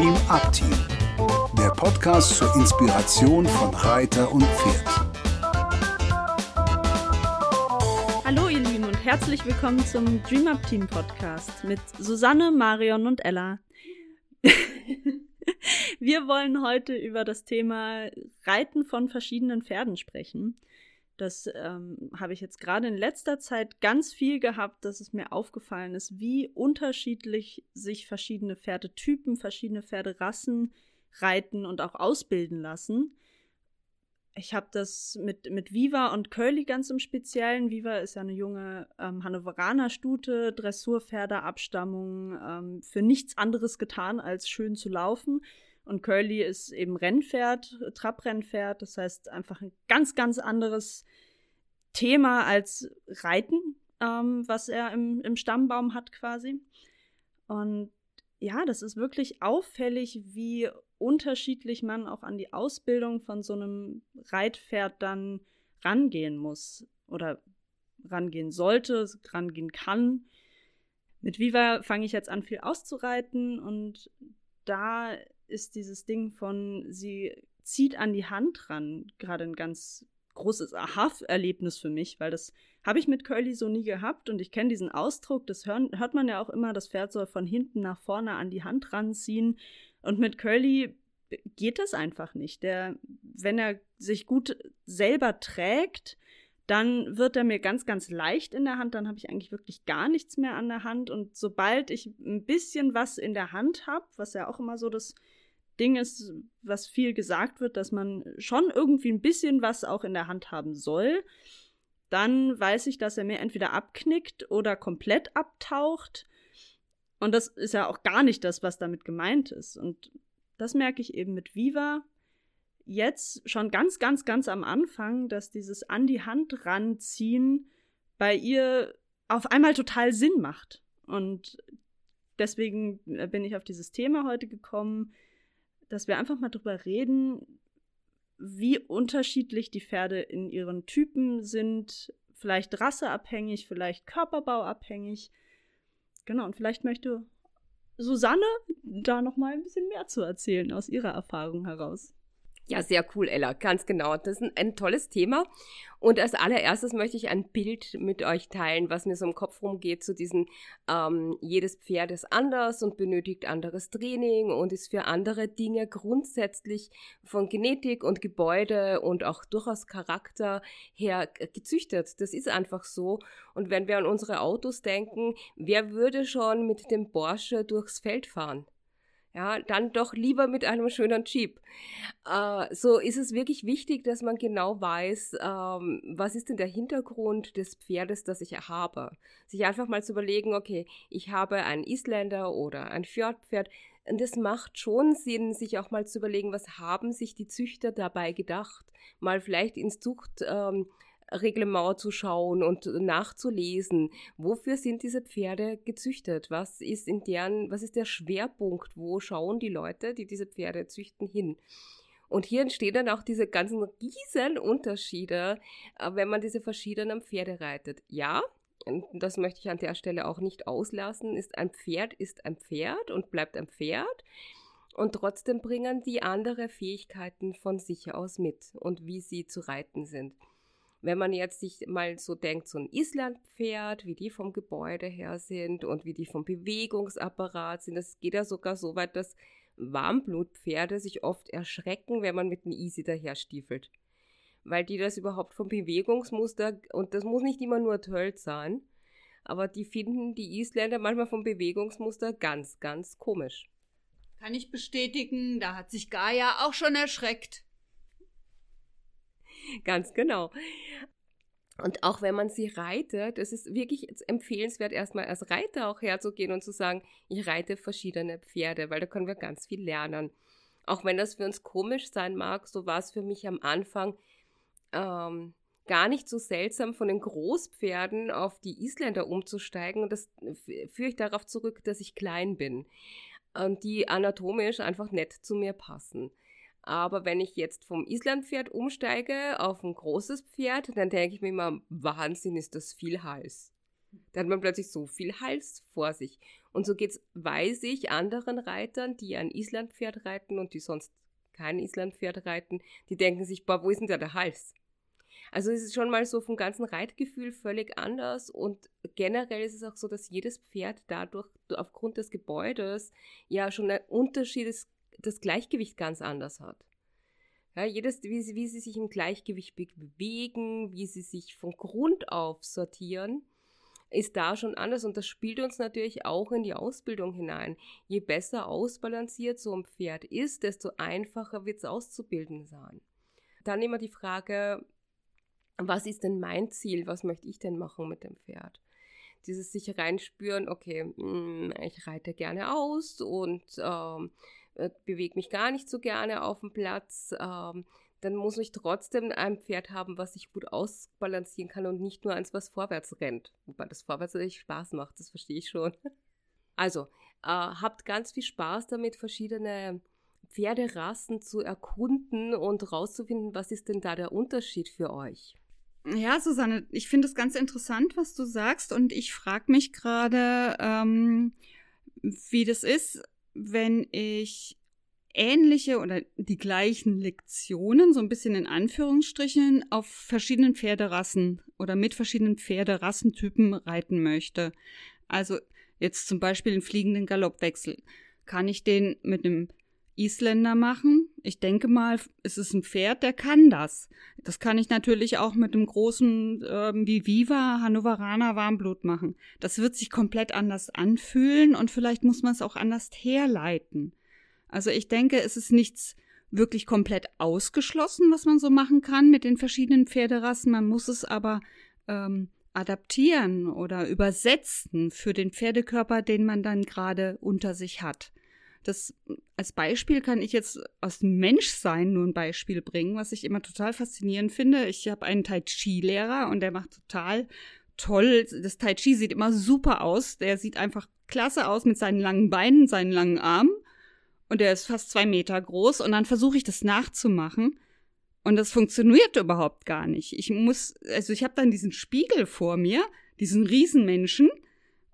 Dream Up Team, der Podcast zur Inspiration von Reiter und Pferd. Hallo ihr Lieben und herzlich willkommen zum Dream Up Team Podcast mit Susanne, Marion und Ella. Wir wollen heute über das Thema Reiten von verschiedenen Pferden sprechen. Das ähm, habe ich jetzt gerade in letzter Zeit ganz viel gehabt, dass es mir aufgefallen ist, wie unterschiedlich sich verschiedene Pferdetypen, verschiedene Pferderassen reiten und auch ausbilden lassen. Ich habe das mit, mit Viva und Curly ganz im Speziellen. Viva ist ja eine junge ähm, Hannoveraner Stute, Dressurpferdeabstammung, ähm, für nichts anderes getan, als schön zu laufen. Und Curly ist eben Rennpferd, Trabrennpferd. Das heißt einfach ein ganz, ganz anderes Thema als Reiten, ähm, was er im, im Stammbaum hat quasi. Und ja, das ist wirklich auffällig, wie unterschiedlich man auch an die Ausbildung von so einem Reitpferd dann rangehen muss oder rangehen sollte, rangehen kann. Mit Viva fange ich jetzt an, viel auszureiten und da ist dieses Ding von, sie zieht an die Hand ran, gerade ein ganz großes Aha-Erlebnis für mich, weil das habe ich mit Curly so nie gehabt und ich kenne diesen Ausdruck, das hören, hört man ja auch immer, das Pferd soll von hinten nach vorne an die Hand ranziehen und mit Curly geht das einfach nicht. Der, wenn er sich gut selber trägt, dann wird er mir ganz, ganz leicht in der Hand. Dann habe ich eigentlich wirklich gar nichts mehr an der Hand. Und sobald ich ein bisschen was in der Hand habe, was ja auch immer so das Ding ist, was viel gesagt wird, dass man schon irgendwie ein bisschen was auch in der Hand haben soll, dann weiß ich, dass er mir entweder abknickt oder komplett abtaucht. Und das ist ja auch gar nicht das, was damit gemeint ist. Und das merke ich eben mit Viva jetzt schon ganz, ganz, ganz am Anfang, dass dieses an die Hand ranziehen bei ihr auf einmal total Sinn macht. Und deswegen bin ich auf dieses Thema heute gekommen, dass wir einfach mal drüber reden, wie unterschiedlich die Pferde in ihren Typen sind, vielleicht rasseabhängig, vielleicht körperbauabhängig. Genau, und vielleicht möchte Susanne da noch mal ein bisschen mehr zu erzählen aus ihrer Erfahrung heraus. Ja, sehr cool, Ella, ganz genau. Das ist ein, ein, tolles Thema. Und als allererstes möchte ich ein Bild mit euch teilen, was mir so im Kopf rumgeht zu diesem, ähm, jedes Pferd ist anders und benötigt anderes Training und ist für andere Dinge grundsätzlich von Genetik und Gebäude und auch durchaus Charakter her gezüchtet. Das ist einfach so. Und wenn wir an unsere Autos denken, wer würde schon mit dem Porsche durchs Feld fahren? Ja, dann doch lieber mit einem schönen Jeep. Äh, so ist es wirklich wichtig, dass man genau weiß, ähm, was ist denn der Hintergrund des Pferdes, das ich habe. Sich einfach mal zu überlegen, okay, ich habe einen Isländer oder ein Fjordpferd. Und es macht schon Sinn, sich auch mal zu überlegen, was haben sich die Züchter dabei gedacht. Mal vielleicht ins Zucht. Ähm, Reglement zu schauen und nachzulesen, wofür sind diese Pferde gezüchtet? Was ist in deren, was ist der Schwerpunkt? Wo schauen die Leute, die diese Pferde züchten, hin? Und hier entstehen dann auch diese ganzen riesen Unterschiede, äh, wenn man diese verschiedenen Pferde reitet. Ja, und das möchte ich an der Stelle auch nicht auslassen, ist ein Pferd ist ein Pferd und bleibt ein Pferd. Und trotzdem bringen die andere Fähigkeiten von sich aus mit und wie sie zu reiten sind. Wenn man jetzt sich mal so denkt, so ein Islandpferd, wie die vom Gebäude her sind und wie die vom Bewegungsapparat sind, das geht ja sogar so weit, dass Warmblutpferde sich oft erschrecken, wenn man mit einem Easy daher stiefelt. Weil die das überhaupt vom Bewegungsmuster, und das muss nicht immer nur Tölt sein, aber die finden die Isländer manchmal vom Bewegungsmuster ganz, ganz komisch. Kann ich bestätigen, da hat sich Gaia auch schon erschreckt. Ganz genau. Und auch wenn man sie reitet, es ist wirklich empfehlenswert, erstmal als Reiter auch herzugehen und zu sagen, ich reite verschiedene Pferde, weil da können wir ganz viel lernen. Auch wenn das für uns komisch sein mag, so war es für mich am Anfang ähm, gar nicht so seltsam, von den Großpferden auf die Isländer umzusteigen. Und das führe ich darauf zurück, dass ich klein bin und die anatomisch einfach nett zu mir passen. Aber wenn ich jetzt vom Islandpferd umsteige auf ein großes Pferd, dann denke ich mir immer, Wahnsinn, ist das viel Hals. Da hat man plötzlich so viel Hals vor sich. Und so geht's, weiß ich, anderen Reitern, die ein Islandpferd reiten und die sonst kein Islandpferd reiten, die denken sich, boah, wo ist denn da der Hals? Also es ist schon mal so vom ganzen Reitgefühl völlig anders und generell ist es auch so, dass jedes Pferd dadurch aufgrund des Gebäudes ja schon ein Unterschied ist, das Gleichgewicht ganz anders hat. Ja, jedes, wie sie, wie sie sich im Gleichgewicht bewegen, wie sie sich von Grund auf sortieren, ist da schon anders und das spielt uns natürlich auch in die Ausbildung hinein. Je besser ausbalanciert so ein Pferd ist, desto einfacher wird es auszubilden sein. Dann immer die Frage, was ist denn mein Ziel? Was möchte ich denn machen mit dem Pferd? Dieses sich reinspüren, okay, mm, ich reite gerne aus und ähm, äh, bewege mich gar nicht so gerne auf dem Platz. Ähm, dann muss ich trotzdem ein Pferd haben, was ich gut ausbalancieren kann und nicht nur eins, was vorwärts rennt. Wobei das vorwärts natürlich Spaß macht, das verstehe ich schon. Also, äh, habt ganz viel Spaß damit, verschiedene Pferderassen zu erkunden und rauszufinden, was ist denn da der Unterschied für euch. Ja, Susanne, ich finde es ganz interessant, was du sagst. Und ich frage mich gerade, ähm, wie das ist, wenn ich ähnliche oder die gleichen Lektionen, so ein bisschen in Anführungsstrichen, auf verschiedenen Pferderassen oder mit verschiedenen Pferderassentypen reiten möchte. Also jetzt zum Beispiel den fliegenden Galoppwechsel. Kann ich den mit einem Isländer machen. Ich denke mal, es ist ein Pferd, der kann das. Das kann ich natürlich auch mit einem großen äh, wie Viva Hannoveraner Warmblut machen. Das wird sich komplett anders anfühlen und vielleicht muss man es auch anders herleiten. Also ich denke, es ist nichts wirklich komplett ausgeschlossen, was man so machen kann mit den verschiedenen Pferderassen. Man muss es aber ähm, adaptieren oder übersetzen für den Pferdekörper, den man dann gerade unter sich hat. Das als Beispiel kann ich jetzt aus Menschsein nur ein Beispiel bringen, was ich immer total faszinierend finde. Ich habe einen Tai Chi-Lehrer und der macht total toll. Das Tai Chi sieht immer super aus. Der sieht einfach klasse aus mit seinen langen Beinen, seinen langen Armen. Und der ist fast zwei Meter groß. Und dann versuche ich das nachzumachen. Und das funktioniert überhaupt gar nicht. Ich muss, also ich habe dann diesen Spiegel vor mir, diesen Riesenmenschen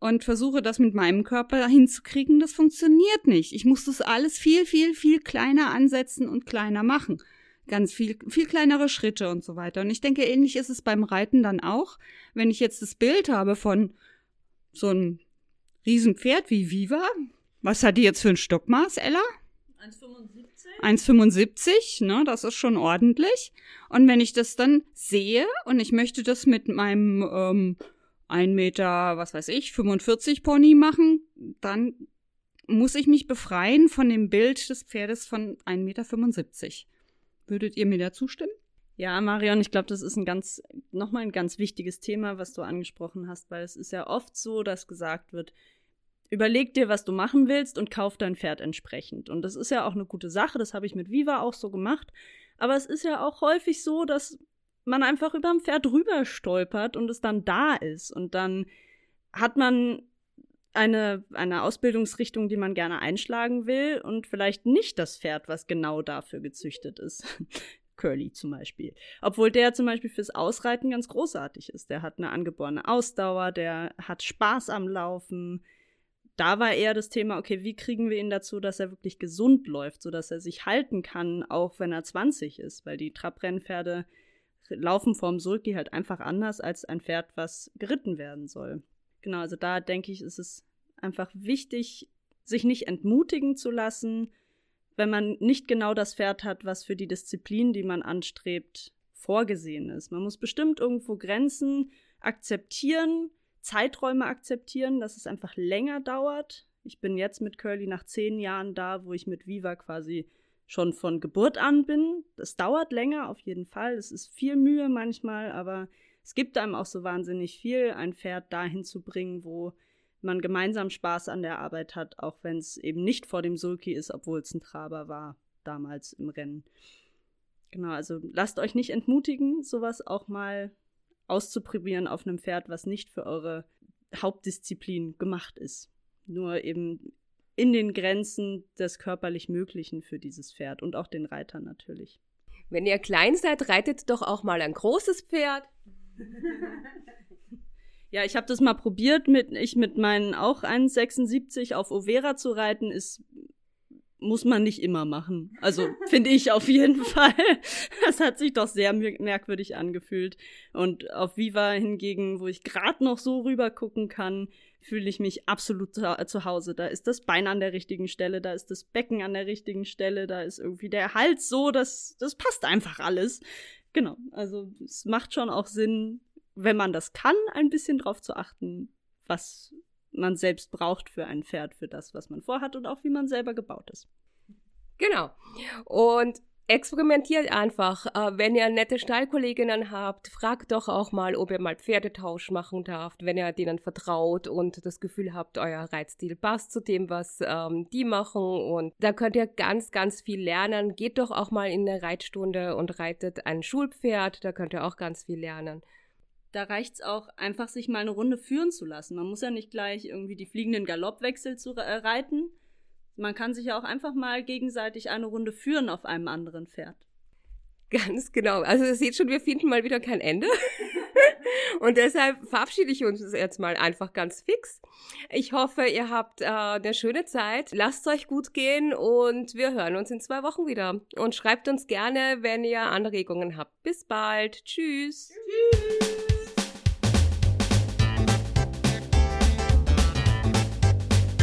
und versuche das mit meinem Körper hinzukriegen, das funktioniert nicht. Ich muss das alles viel, viel, viel kleiner ansetzen und kleiner machen. Ganz viel, viel kleinere Schritte und so weiter. Und ich denke, ähnlich ist es beim Reiten dann auch. Wenn ich jetzt das Bild habe von so einem Riesenpferd wie Viva, was hat die jetzt für ein Stockmaß, Ella? 1,75. 1,75, ne, das ist schon ordentlich. Und wenn ich das dann sehe und ich möchte das mit meinem ähm, ein Meter, was weiß ich, 45 Pony machen, dann muss ich mich befreien von dem Bild des Pferdes von 1,75 Meter. Würdet ihr mir da zustimmen? Ja, Marion, ich glaube, das ist ein ganz, nochmal ein ganz wichtiges Thema, was du angesprochen hast, weil es ist ja oft so, dass gesagt wird, überleg dir, was du machen willst und kauf dein Pferd entsprechend. Und das ist ja auch eine gute Sache, das habe ich mit Viva auch so gemacht. Aber es ist ja auch häufig so, dass man einfach über dem Pferd rüber stolpert und es dann da ist. Und dann hat man eine, eine Ausbildungsrichtung, die man gerne einschlagen will und vielleicht nicht das Pferd, was genau dafür gezüchtet ist. Curly zum Beispiel. Obwohl der zum Beispiel fürs Ausreiten ganz großartig ist. Der hat eine angeborene Ausdauer, der hat Spaß am Laufen. Da war eher das Thema, okay, wie kriegen wir ihn dazu, dass er wirklich gesund läuft, sodass er sich halten kann, auch wenn er 20 ist, weil die Trabrennpferde laufen vorm Sulki halt einfach anders als ein Pferd, was geritten werden soll. Genau, also da denke ich, ist es einfach wichtig, sich nicht entmutigen zu lassen, wenn man nicht genau das Pferd hat, was für die Disziplin, die man anstrebt, vorgesehen ist. Man muss bestimmt irgendwo Grenzen akzeptieren, Zeiträume akzeptieren, dass es einfach länger dauert. Ich bin jetzt mit Curly nach zehn Jahren da, wo ich mit Viva quasi schon von Geburt an bin. Das dauert länger, auf jeden Fall. Es ist viel Mühe manchmal, aber es gibt einem auch so wahnsinnig viel, ein Pferd dahin zu bringen, wo man gemeinsam Spaß an der Arbeit hat, auch wenn es eben nicht vor dem Sulki ist, obwohl es ein Traber war damals im Rennen. Genau, also lasst euch nicht entmutigen, sowas auch mal auszuprobieren auf einem Pferd, was nicht für eure Hauptdisziplin gemacht ist. Nur eben in den Grenzen des körperlich Möglichen für dieses Pferd und auch den Reiter natürlich. Wenn ihr klein seid, reitet doch auch mal ein großes Pferd. Ja, ich habe das mal probiert, mit ich mit meinen auch 1,76 auf Overa zu reiten, ist muss man nicht immer machen. Also finde ich auf jeden Fall. Das hat sich doch sehr merkwürdig angefühlt. Und auf Viva hingegen, wo ich gerade noch so rüber gucken kann, fühle ich mich absolut zu Hause. Da ist das Bein an der richtigen Stelle, da ist das Becken an der richtigen Stelle, da ist irgendwie der Hals so, das, das passt einfach alles. Genau, also es macht schon auch Sinn, wenn man das kann, ein bisschen drauf zu achten, was man selbst braucht für ein Pferd, für das, was man vorhat und auch wie man selber gebaut ist. Genau. Und experimentiert einfach. Äh, wenn ihr nette Stallkolleginnen habt, fragt doch auch mal, ob ihr mal Pferdetausch machen darf, wenn ihr denen vertraut und das Gefühl habt, euer Reitstil passt zu dem, was ähm, die machen. Und da könnt ihr ganz, ganz viel lernen. Geht doch auch mal in eine Reitstunde und reitet ein Schulpferd. Da könnt ihr auch ganz viel lernen da reicht es auch einfach, sich mal eine Runde führen zu lassen. Man muss ja nicht gleich irgendwie die fliegenden Galoppwechsel zu äh, reiten. Man kann sich ja auch einfach mal gegenseitig eine Runde führen auf einem anderen Pferd. Ganz genau. Also ihr seht schon, wir finden mal wieder kein Ende. Und deshalb verabschiede ich uns jetzt mal einfach ganz fix. Ich hoffe, ihr habt äh, eine schöne Zeit. Lasst euch gut gehen und wir hören uns in zwei Wochen wieder. Und schreibt uns gerne, wenn ihr Anregungen habt. Bis bald. Tschüss. Tschüss.